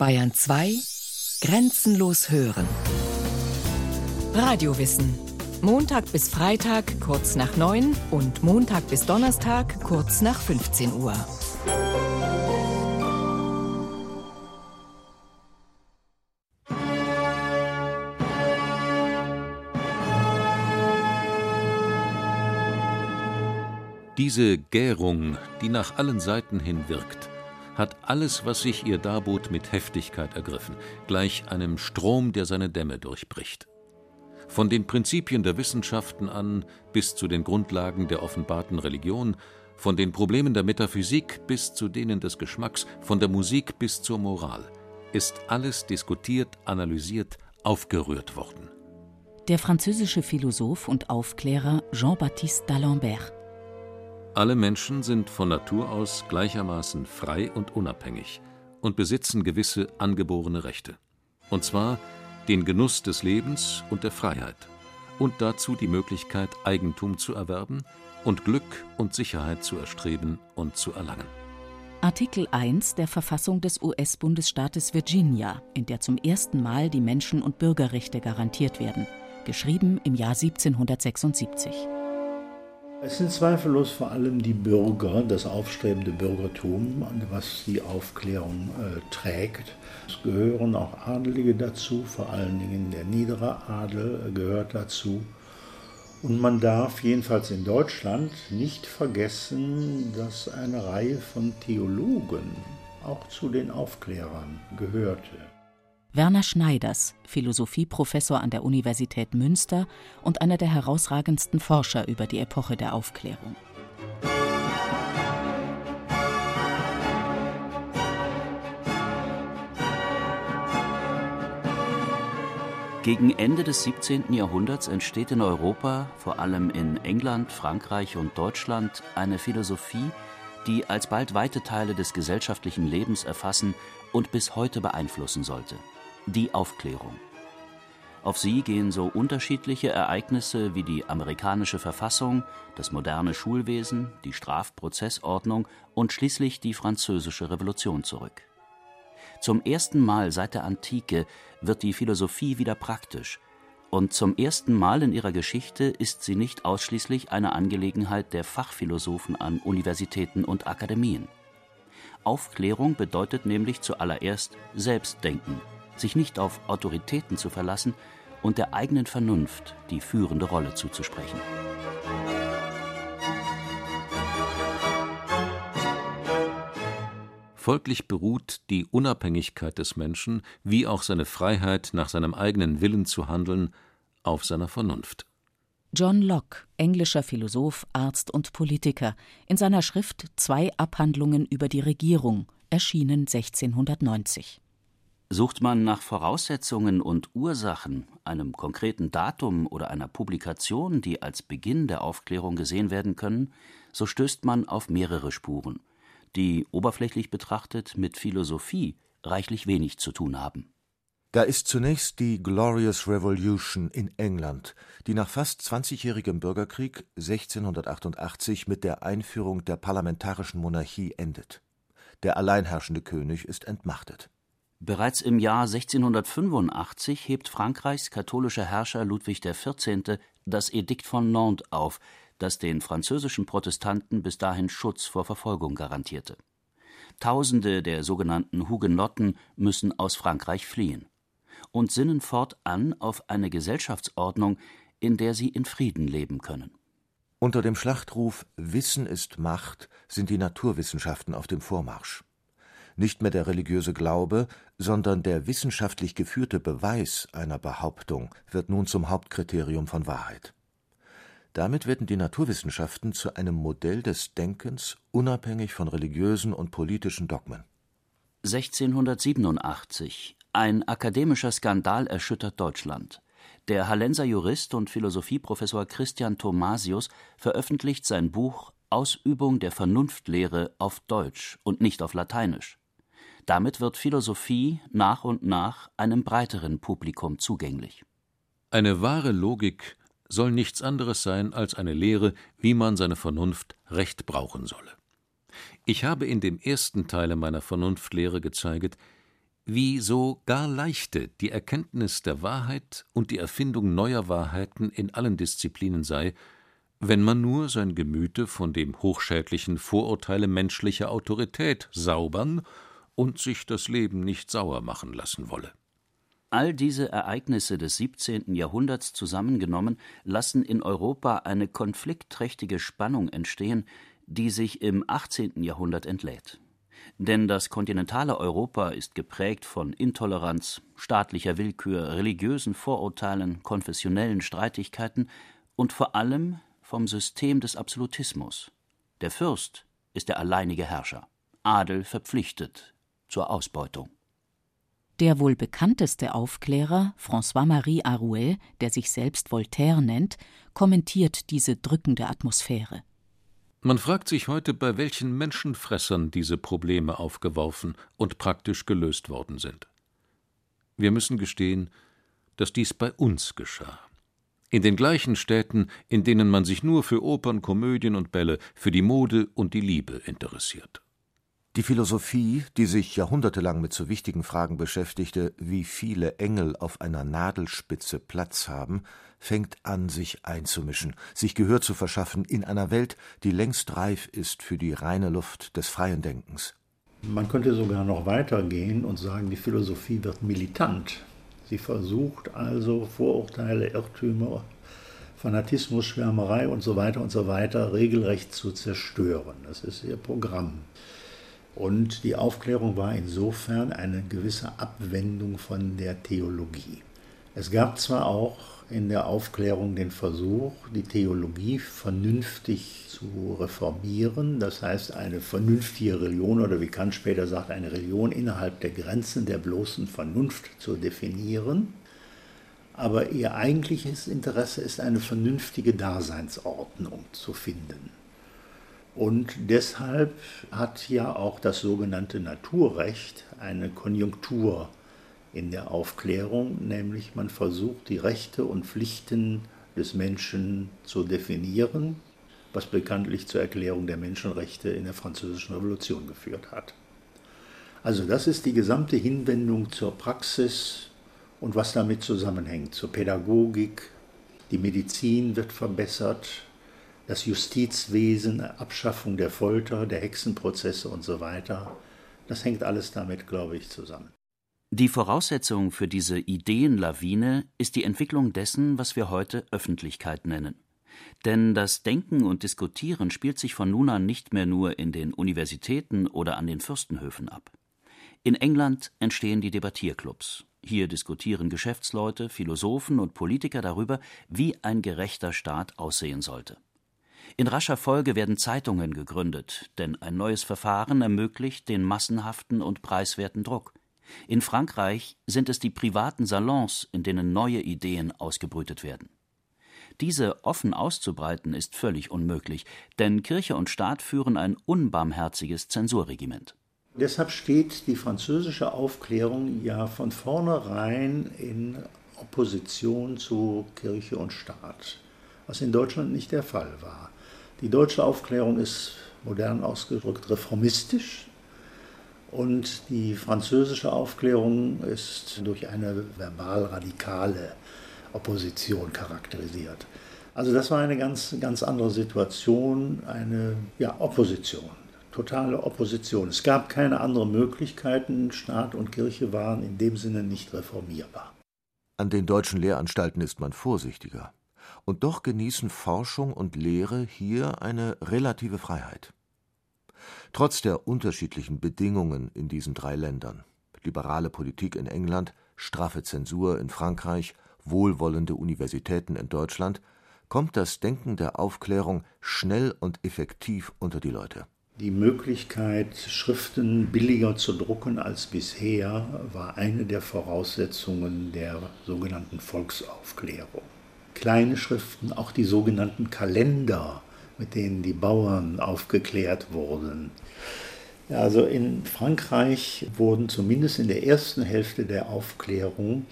Bayern 2 Grenzenlos hören. Radiowissen. Montag bis Freitag kurz nach 9 und Montag bis Donnerstag kurz nach 15 Uhr. Diese Gärung, die nach allen Seiten hin wirkt, hat alles, was sich ihr darbot, mit Heftigkeit ergriffen, gleich einem Strom, der seine Dämme durchbricht. Von den Prinzipien der Wissenschaften an bis zu den Grundlagen der offenbarten Religion, von den Problemen der Metaphysik bis zu denen des Geschmacks, von der Musik bis zur Moral, ist alles diskutiert, analysiert, aufgerührt worden. Der französische Philosoph und Aufklärer Jean-Baptiste d'Alembert alle Menschen sind von Natur aus gleichermaßen frei und unabhängig und besitzen gewisse angeborene Rechte. Und zwar den Genuss des Lebens und der Freiheit und dazu die Möglichkeit, Eigentum zu erwerben und Glück und Sicherheit zu erstreben und zu erlangen. Artikel 1 der Verfassung des US-Bundesstaates Virginia, in der zum ersten Mal die Menschen- und Bürgerrechte garantiert werden, geschrieben im Jahr 1776. Es sind zweifellos vor allem die Bürger, das aufstrebende Bürgertum, was die Aufklärung äh, trägt. Es gehören auch Adelige dazu, vor allen Dingen der niedere Adel äh, gehört dazu. Und man darf jedenfalls in Deutschland nicht vergessen, dass eine Reihe von Theologen auch zu den Aufklärern gehörte. Werner Schneiders, Philosophieprofessor an der Universität Münster und einer der herausragendsten Forscher über die Epoche der Aufklärung. Gegen Ende des 17. Jahrhunderts entsteht in Europa, vor allem in England, Frankreich und Deutschland, eine Philosophie, die alsbald weite Teile des gesellschaftlichen Lebens erfassen und bis heute beeinflussen sollte die Aufklärung. Auf sie gehen so unterschiedliche Ereignisse wie die amerikanische Verfassung, das moderne Schulwesen, die Strafprozessordnung und schließlich die französische Revolution zurück. Zum ersten Mal seit der Antike wird die Philosophie wieder praktisch, und zum ersten Mal in ihrer Geschichte ist sie nicht ausschließlich eine Angelegenheit der Fachphilosophen an Universitäten und Akademien. Aufklärung bedeutet nämlich zuallererst Selbstdenken, sich nicht auf Autoritäten zu verlassen und der eigenen Vernunft die führende Rolle zuzusprechen. Folglich beruht die Unabhängigkeit des Menschen wie auch seine Freiheit, nach seinem eigenen Willen zu handeln, auf seiner Vernunft. John Locke, englischer Philosoph, Arzt und Politiker, in seiner Schrift Zwei Abhandlungen über die Regierung, erschienen 1690. Sucht man nach Voraussetzungen und Ursachen, einem konkreten Datum oder einer Publikation, die als Beginn der Aufklärung gesehen werden können, so stößt man auf mehrere Spuren, die oberflächlich betrachtet mit Philosophie reichlich wenig zu tun haben. Da ist zunächst die Glorious Revolution in England, die nach fast zwanzigjährigem Bürgerkrieg 1688 mit der Einführung der parlamentarischen Monarchie endet. Der alleinherrschende König ist entmachtet. Bereits im Jahr 1685 hebt Frankreichs katholischer Herrscher Ludwig XIV. das Edikt von Nantes auf, das den französischen Protestanten bis dahin Schutz vor Verfolgung garantierte. Tausende der sogenannten Hugenotten müssen aus Frankreich fliehen und sinnen fortan auf eine Gesellschaftsordnung, in der sie in Frieden leben können. Unter dem Schlachtruf Wissen ist Macht sind die Naturwissenschaften auf dem Vormarsch. Nicht mehr der religiöse Glaube, sondern der wissenschaftlich geführte Beweis einer Behauptung wird nun zum Hauptkriterium von Wahrheit. Damit werden die Naturwissenschaften zu einem Modell des Denkens unabhängig von religiösen und politischen Dogmen. 1687 ein akademischer Skandal erschüttert Deutschland. Der Hallenser Jurist und Philosophieprofessor Christian Thomasius veröffentlicht sein Buch Ausübung der Vernunftlehre auf Deutsch und nicht auf Lateinisch. Damit wird Philosophie nach und nach einem breiteren Publikum zugänglich. Eine wahre Logik soll nichts anderes sein als eine Lehre, wie man seine Vernunft recht brauchen solle. Ich habe in dem ersten Teile meiner Vernunftlehre gezeigt, wie so gar leichte die Erkenntnis der Wahrheit und die Erfindung neuer Wahrheiten in allen Disziplinen sei, wenn man nur sein Gemüte von dem hochschädlichen Vorurteile menschlicher Autorität saubern und sich das Leben nicht sauer machen lassen wolle. All diese Ereignisse des 17. Jahrhunderts zusammengenommen lassen in Europa eine konfliktträchtige Spannung entstehen, die sich im 18. Jahrhundert entlädt. Denn das kontinentale Europa ist geprägt von Intoleranz, staatlicher Willkür, religiösen Vorurteilen, konfessionellen Streitigkeiten und vor allem vom System des Absolutismus. Der Fürst ist der alleinige Herrscher, Adel verpflichtet zur Ausbeutung. Der wohl bekannteste Aufklärer, François-Marie Arouet, der sich selbst Voltaire nennt, kommentiert diese drückende Atmosphäre. Man fragt sich heute, bei welchen Menschenfressern diese Probleme aufgeworfen und praktisch gelöst worden sind. Wir müssen gestehen, dass dies bei uns geschah. In den gleichen Städten, in denen man sich nur für Opern, Komödien und Bälle, für die Mode und die Liebe interessiert. Die Philosophie, die sich jahrhundertelang mit so wichtigen Fragen beschäftigte, wie viele Engel auf einer Nadelspitze Platz haben, fängt an, sich einzumischen, sich Gehör zu verschaffen in einer Welt, die längst reif ist für die reine Luft des freien Denkens. Man könnte sogar noch weitergehen und sagen, die Philosophie wird militant. Sie versucht also Vorurteile, Irrtümer, Fanatismus, Schwärmerei und so weiter und so weiter regelrecht zu zerstören. Das ist ihr Programm. Und die Aufklärung war insofern eine gewisse Abwendung von der Theologie. Es gab zwar auch in der Aufklärung den Versuch, die Theologie vernünftig zu reformieren, das heißt eine vernünftige Religion oder wie Kant später sagt, eine Religion innerhalb der Grenzen der bloßen Vernunft zu definieren. Aber ihr eigentliches Interesse ist eine vernünftige Daseinsordnung zu finden. Und deshalb hat ja auch das sogenannte Naturrecht eine Konjunktur in der Aufklärung, nämlich man versucht die Rechte und Pflichten des Menschen zu definieren, was bekanntlich zur Erklärung der Menschenrechte in der Französischen Revolution geführt hat. Also das ist die gesamte Hinwendung zur Praxis und was damit zusammenhängt, zur Pädagogik. Die Medizin wird verbessert, das Justizwesen, Abschaffung der Folter, der Hexenprozesse und so weiter. Das hängt alles damit, glaube ich, zusammen. Die Voraussetzung für diese Ideenlawine ist die Entwicklung dessen, was wir heute Öffentlichkeit nennen. Denn das Denken und Diskutieren spielt sich von nun an nicht mehr nur in den Universitäten oder an den Fürstenhöfen ab. In England entstehen die Debattierclubs. Hier diskutieren Geschäftsleute, Philosophen und Politiker darüber, wie ein gerechter Staat aussehen sollte. In rascher Folge werden Zeitungen gegründet, denn ein neues Verfahren ermöglicht den massenhaften und preiswerten Druck. In Frankreich sind es die privaten Salons, in denen neue Ideen ausgebrütet werden. Diese offen auszubreiten ist völlig unmöglich, denn Kirche und Staat führen ein unbarmherziges Zensurregiment. Deshalb steht die französische Aufklärung ja von vornherein in Opposition zu Kirche und Staat, was in Deutschland nicht der Fall war. Die deutsche Aufklärung ist modern ausgedrückt reformistisch, und die französische Aufklärung ist durch eine verbal radikale Opposition charakterisiert. Also das war eine ganz, ganz andere Situation, eine ja, Opposition, totale Opposition. Es gab keine anderen Möglichkeiten, Staat und Kirche waren in dem Sinne nicht reformierbar. An den deutschen Lehranstalten ist man vorsichtiger. Und doch genießen Forschung und Lehre hier eine relative Freiheit. Trotz der unterschiedlichen Bedingungen in diesen drei Ländern liberale Politik in England, straffe Zensur in Frankreich, wohlwollende Universitäten in Deutschland kommt das Denken der Aufklärung schnell und effektiv unter die Leute. Die Möglichkeit, Schriften billiger zu drucken als bisher, war eine der Voraussetzungen der sogenannten Volksaufklärung. Kleine Schriften, auch die sogenannten Kalender, mit denen die Bauern aufgeklärt wurden. Also in Frankreich wurden zumindest in der ersten Hälfte der Aufklärung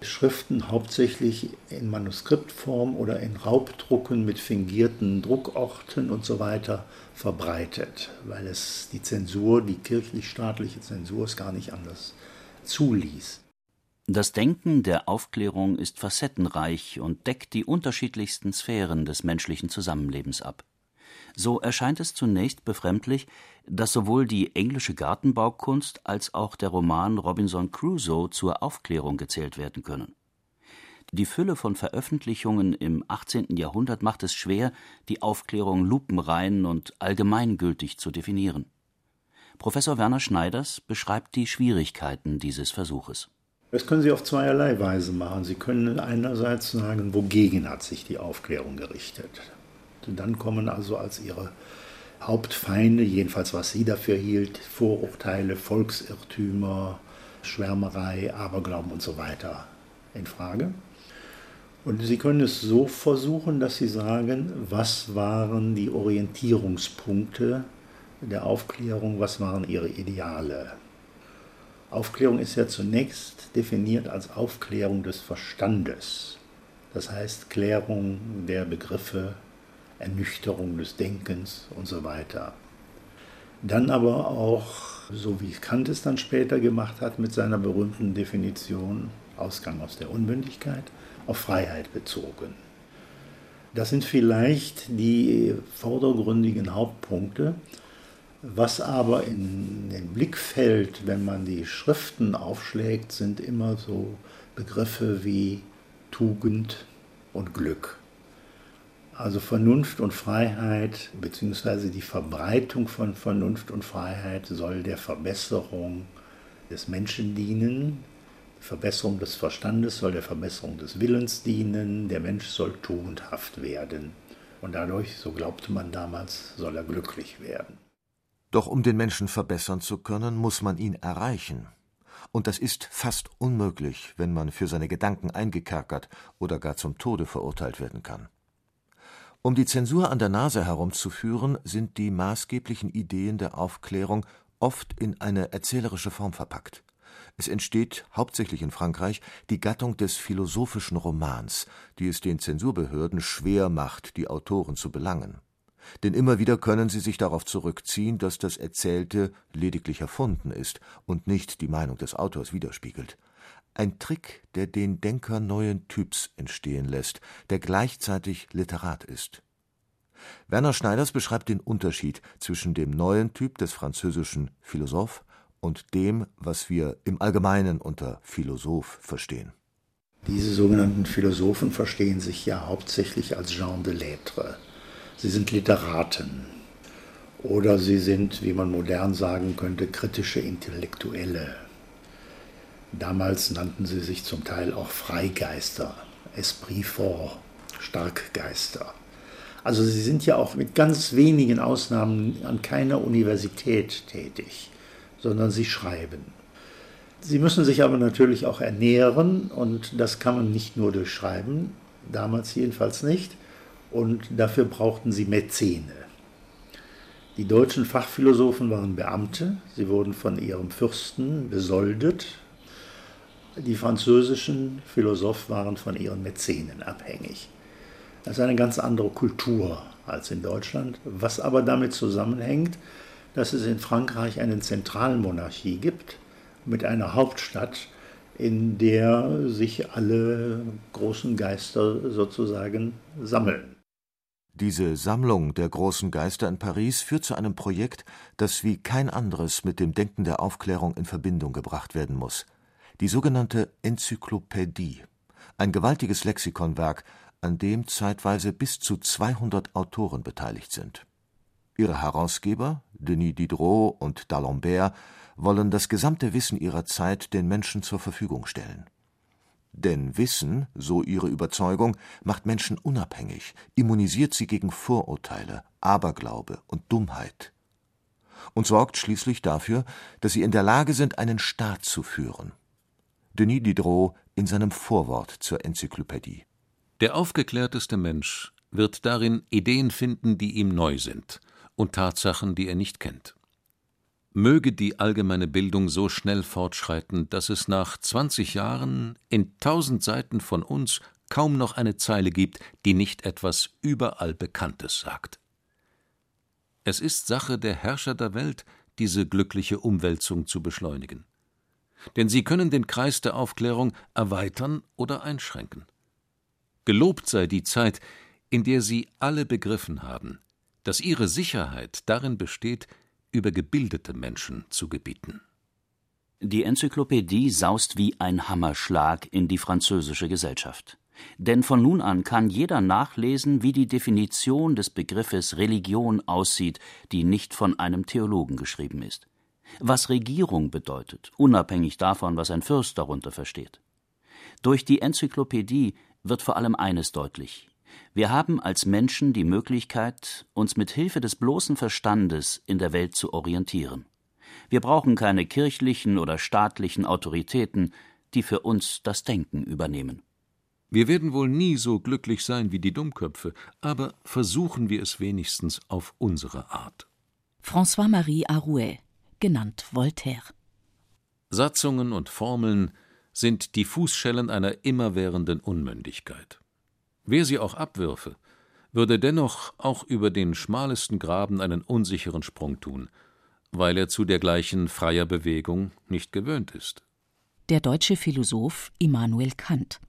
Schriften hauptsächlich in Manuskriptform oder in Raubdrucken mit fingierten Druckorten und so weiter verbreitet, weil es die Zensur, die kirchlich-staatliche Zensur es gar nicht anders zuließ. Das Denken der Aufklärung ist facettenreich und deckt die unterschiedlichsten Sphären des menschlichen Zusammenlebens ab. So erscheint es zunächst befremdlich, dass sowohl die englische Gartenbaukunst als auch der Roman Robinson Crusoe zur Aufklärung gezählt werden können. Die Fülle von Veröffentlichungen im 18. Jahrhundert macht es schwer, die Aufklärung lupenrein und allgemeingültig zu definieren. Professor Werner Schneiders beschreibt die Schwierigkeiten dieses Versuches. Das können Sie auf zweierlei Weise machen. Sie können einerseits sagen, wogegen hat sich die Aufklärung gerichtet. Dann kommen also als Ihre Hauptfeinde, jedenfalls was sie dafür hielt, Vorurteile, Volksirrtümer, Schwärmerei, Aberglauben und so weiter in Frage. Und Sie können es so versuchen, dass Sie sagen, was waren die Orientierungspunkte der Aufklärung, was waren ihre Ideale. Aufklärung ist ja zunächst definiert als Aufklärung des Verstandes, das heißt Klärung der Begriffe, Ernüchterung des Denkens und so weiter. Dann aber auch, so wie Kant es dann später gemacht hat mit seiner berühmten Definition, Ausgang aus der Unmündigkeit, auf Freiheit bezogen. Das sind vielleicht die vordergründigen Hauptpunkte. Was aber in den Blick fällt, wenn man die Schriften aufschlägt, sind immer so Begriffe wie Tugend und Glück. Also Vernunft und Freiheit, beziehungsweise die Verbreitung von Vernunft und Freiheit soll der Verbesserung des Menschen dienen, die Verbesserung des Verstandes soll der Verbesserung des Willens dienen, der Mensch soll tugendhaft werden. Und dadurch, so glaubte man damals, soll er glücklich werden. Doch um den Menschen verbessern zu können, muss man ihn erreichen. Und das ist fast unmöglich, wenn man für seine Gedanken eingekerkert oder gar zum Tode verurteilt werden kann. Um die Zensur an der Nase herumzuführen, sind die maßgeblichen Ideen der Aufklärung oft in eine erzählerische Form verpackt. Es entsteht, hauptsächlich in Frankreich, die Gattung des philosophischen Romans, die es den Zensurbehörden schwer macht, die Autoren zu belangen. Denn immer wieder können sie sich darauf zurückziehen, dass das Erzählte lediglich erfunden ist und nicht die Meinung des Autors widerspiegelt. Ein Trick, der den Denker neuen Typs entstehen lässt, der gleichzeitig Literat ist. Werner Schneiders beschreibt den Unterschied zwischen dem neuen Typ des französischen Philosoph und dem, was wir im Allgemeinen unter Philosoph verstehen. Diese sogenannten Philosophen verstehen sich ja hauptsächlich als Jean de Lettres. Sie sind Literaten oder sie sind, wie man modern sagen könnte, kritische Intellektuelle. Damals nannten sie sich zum Teil auch Freigeister, Esprit fort, Starkgeister. Also sie sind ja auch mit ganz wenigen Ausnahmen an keiner Universität tätig sondern sie schreiben. Sie müssen sich aber natürlich auch ernähren und das kann man nicht nur durch Schreiben, damals jedenfalls nicht. Und dafür brauchten sie Mäzene. Die deutschen Fachphilosophen waren Beamte, sie wurden von ihrem Fürsten besoldet. Die französischen Philosophen waren von ihren Mäzenen abhängig. Das ist eine ganz andere Kultur als in Deutschland, was aber damit zusammenhängt, dass es in Frankreich eine Zentralmonarchie gibt mit einer Hauptstadt, in der sich alle großen Geister sozusagen sammeln. Diese Sammlung der großen Geister in Paris führt zu einem Projekt, das wie kein anderes mit dem Denken der Aufklärung in Verbindung gebracht werden muss. Die sogenannte Enzyklopädie, ein gewaltiges Lexikonwerk, an dem zeitweise bis zu 200 Autoren beteiligt sind. Ihre Herausgeber, Denis Diderot und D'Alembert, wollen das gesamte Wissen ihrer Zeit den Menschen zur Verfügung stellen. Denn Wissen, so ihre Überzeugung, macht Menschen unabhängig, immunisiert sie gegen Vorurteile, Aberglaube und Dummheit und sorgt schließlich dafür, dass sie in der Lage sind, einen Staat zu führen. Denis Diderot in seinem Vorwort zur Enzyklopädie. Der aufgeklärteste Mensch wird darin Ideen finden, die ihm neu sind, und Tatsachen, die er nicht kennt. Möge die allgemeine Bildung so schnell fortschreiten, dass es nach 20 Jahren in tausend Seiten von uns kaum noch eine Zeile gibt, die nicht etwas überall Bekanntes sagt. Es ist Sache der Herrscher der Welt, diese glückliche Umwälzung zu beschleunigen. denn sie können den Kreis der Aufklärung erweitern oder einschränken. Gelobt sei die Zeit, in der sie alle begriffen haben, dass ihre Sicherheit darin besteht, über gebildete Menschen zu gebieten. Die Enzyklopädie saust wie ein Hammerschlag in die französische Gesellschaft. Denn von nun an kann jeder nachlesen, wie die Definition des Begriffes Religion aussieht, die nicht von einem Theologen geschrieben ist. Was Regierung bedeutet, unabhängig davon, was ein Fürst darunter versteht. Durch die Enzyklopädie wird vor allem eines deutlich. Wir haben als Menschen die Möglichkeit, uns mit Hilfe des bloßen Verstandes in der Welt zu orientieren. Wir brauchen keine kirchlichen oder staatlichen Autoritäten, die für uns das Denken übernehmen. Wir werden wohl nie so glücklich sein wie die Dummköpfe, aber versuchen wir es wenigstens auf unsere Art. François-Marie Arouet, genannt Voltaire. Satzungen und Formeln sind die Fußschellen einer immerwährenden Unmündigkeit. Wer sie auch abwürfe, würde dennoch auch über den schmalesten Graben einen unsicheren Sprung tun, weil er zu dergleichen freier Bewegung nicht gewöhnt ist. Der deutsche Philosoph Immanuel Kant.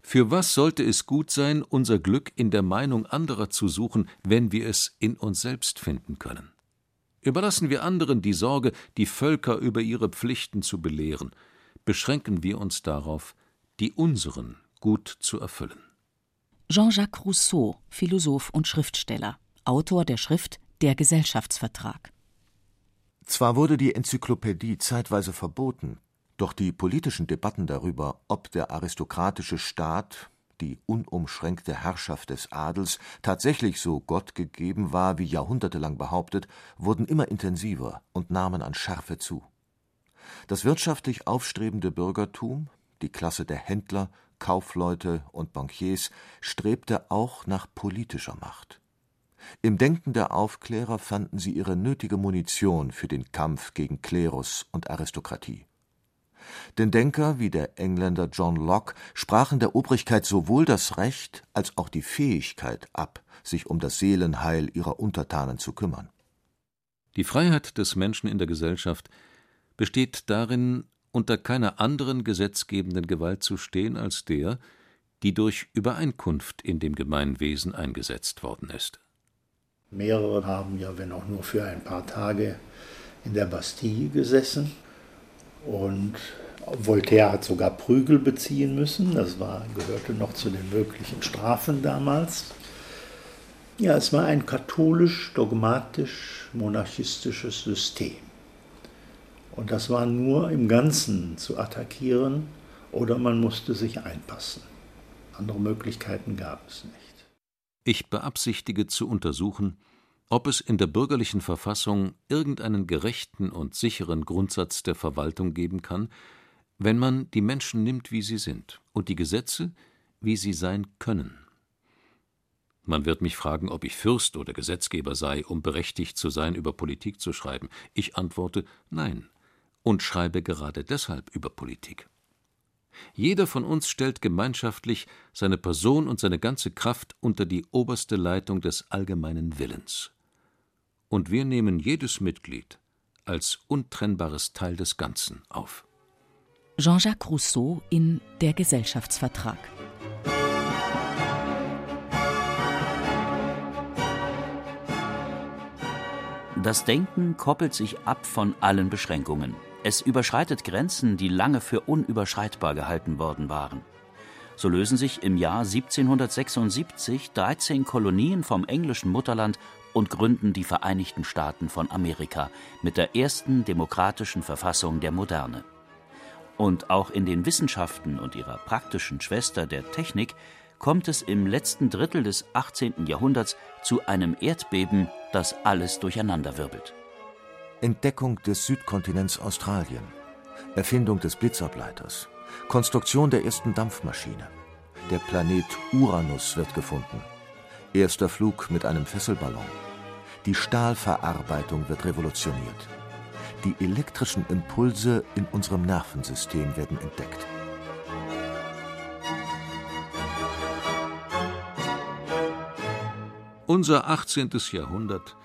Für was sollte es gut sein, unser Glück in der Meinung anderer zu suchen, wenn wir es in uns selbst finden können? Überlassen wir anderen die Sorge, die Völker über ihre Pflichten zu belehren, beschränken wir uns darauf, die unseren gut zu erfüllen. Jean-Jacques Rousseau, Philosoph und Schriftsteller, Autor der Schrift Der Gesellschaftsvertrag. Zwar wurde die Enzyklopädie zeitweise verboten, doch die politischen Debatten darüber, ob der aristokratische Staat, die unumschränkte Herrschaft des Adels, tatsächlich so Gott gegeben war, wie jahrhundertelang behauptet, wurden immer intensiver und nahmen an Schärfe zu. Das wirtschaftlich aufstrebende Bürgertum, die Klasse der Händler, Kaufleute und Bankiers, strebte auch nach politischer Macht. Im Denken der Aufklärer fanden sie ihre nötige Munition für den Kampf gegen Klerus und Aristokratie. Denn Denker wie der Engländer John Locke sprachen der Obrigkeit sowohl das Recht als auch die Fähigkeit ab, sich um das Seelenheil ihrer Untertanen zu kümmern. Die Freiheit des Menschen in der Gesellschaft besteht darin, unter keiner anderen gesetzgebenden Gewalt zu stehen als der, die durch Übereinkunft in dem Gemeinwesen eingesetzt worden ist. Mehrere haben ja, wenn auch nur für ein paar Tage, in der Bastille gesessen und Voltaire hat sogar Prügel beziehen müssen. Das war, gehörte noch zu den möglichen Strafen damals. Ja, es war ein katholisch, dogmatisch, monarchistisches System. Und das war nur im Ganzen zu attackieren oder man musste sich einpassen. Andere Möglichkeiten gab es nicht. Ich beabsichtige zu untersuchen, ob es in der bürgerlichen Verfassung irgendeinen gerechten und sicheren Grundsatz der Verwaltung geben kann, wenn man die Menschen nimmt, wie sie sind, und die Gesetze, wie sie sein können. Man wird mich fragen, ob ich Fürst oder Gesetzgeber sei, um berechtigt zu sein, über Politik zu schreiben. Ich antworte Nein und schreibe gerade deshalb über Politik. Jeder von uns stellt gemeinschaftlich seine Person und seine ganze Kraft unter die oberste Leitung des allgemeinen Willens und wir nehmen jedes Mitglied als untrennbares Teil des Ganzen auf. Jean-Jacques Rousseau in Der Gesellschaftsvertrag. Das Denken koppelt sich ab von allen Beschränkungen. Es überschreitet Grenzen, die lange für unüberschreitbar gehalten worden waren. So lösen sich im Jahr 1776 13 Kolonien vom englischen Mutterland und gründen die Vereinigten Staaten von Amerika mit der ersten demokratischen Verfassung der Moderne. Und auch in den Wissenschaften und ihrer praktischen Schwester der Technik kommt es im letzten Drittel des 18. Jahrhunderts zu einem Erdbeben, das alles durcheinanderwirbelt. Entdeckung des Südkontinents Australien, Erfindung des Blitzableiters, Konstruktion der ersten Dampfmaschine. Der Planet Uranus wird gefunden. Erster Flug mit einem Fesselballon. Die Stahlverarbeitung wird revolutioniert. Die elektrischen Impulse in unserem Nervensystem werden entdeckt. Unser 18. Jahrhundert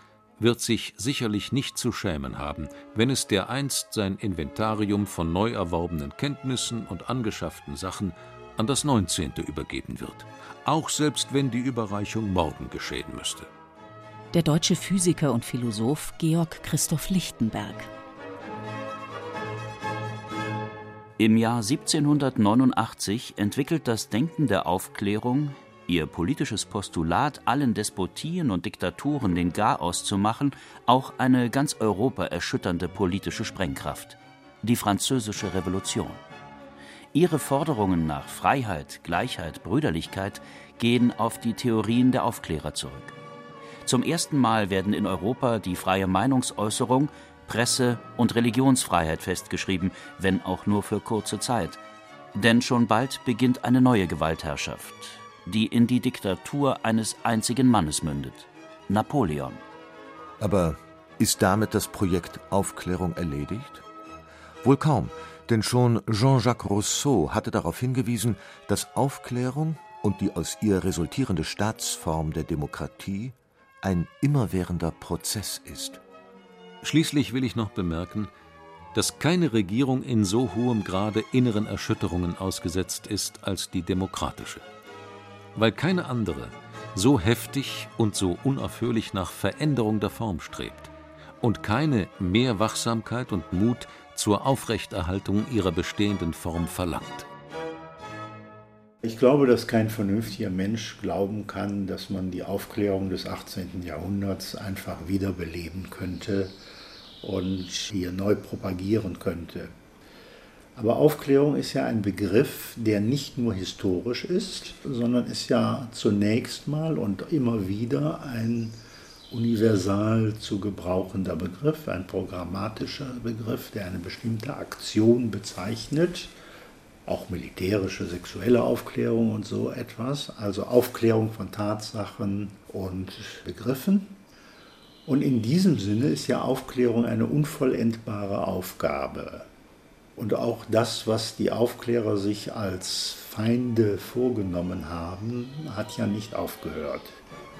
wird sich sicherlich nicht zu schämen haben, wenn es dereinst sein Inventarium von neu erworbenen Kenntnissen und angeschafften Sachen an das 19. übergeben wird, auch selbst wenn die Überreichung morgen geschehen müsste. Der deutsche Physiker und Philosoph Georg Christoph Lichtenberg. Im Jahr 1789 entwickelt das Denken der Aufklärung ihr politisches Postulat, allen Despotien und Diktaturen den Garaus zu machen, auch eine ganz Europa erschütternde politische Sprengkraft: die Französische Revolution. Ihre Forderungen nach Freiheit, Gleichheit, Brüderlichkeit gehen auf die Theorien der Aufklärer zurück. Zum ersten Mal werden in Europa die freie Meinungsäußerung, Presse- und Religionsfreiheit festgeschrieben, wenn auch nur für kurze Zeit. Denn schon bald beginnt eine neue Gewaltherrschaft, die in die Diktatur eines einzigen Mannes mündet: Napoleon. Aber ist damit das Projekt Aufklärung erledigt? Wohl kaum, denn schon Jean-Jacques Rousseau hatte darauf hingewiesen, dass Aufklärung und die aus ihr resultierende Staatsform der Demokratie ein immerwährender Prozess ist. Schließlich will ich noch bemerken, dass keine Regierung in so hohem Grade inneren Erschütterungen ausgesetzt ist als die demokratische weil keine andere so heftig und so unaufhörlich nach Veränderung der Form strebt und keine mehr Wachsamkeit und Mut zur Aufrechterhaltung ihrer bestehenden Form verlangt. Ich glaube, dass kein vernünftiger Mensch glauben kann, dass man die Aufklärung des 18. Jahrhunderts einfach wiederbeleben könnte und hier neu propagieren könnte. Aber Aufklärung ist ja ein Begriff, der nicht nur historisch ist, sondern ist ja zunächst mal und immer wieder ein universal zu gebrauchender Begriff, ein programmatischer Begriff, der eine bestimmte Aktion bezeichnet, auch militärische, sexuelle Aufklärung und so etwas, also Aufklärung von Tatsachen und Begriffen. Und in diesem Sinne ist ja Aufklärung eine unvollendbare Aufgabe. Und auch das, was die Aufklärer sich als Feinde vorgenommen haben, hat ja nicht aufgehört.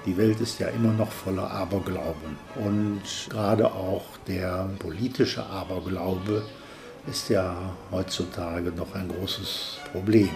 Die Welt ist ja immer noch voller Aberglauben. Und gerade auch der politische Aberglaube ist ja heutzutage noch ein großes Problem.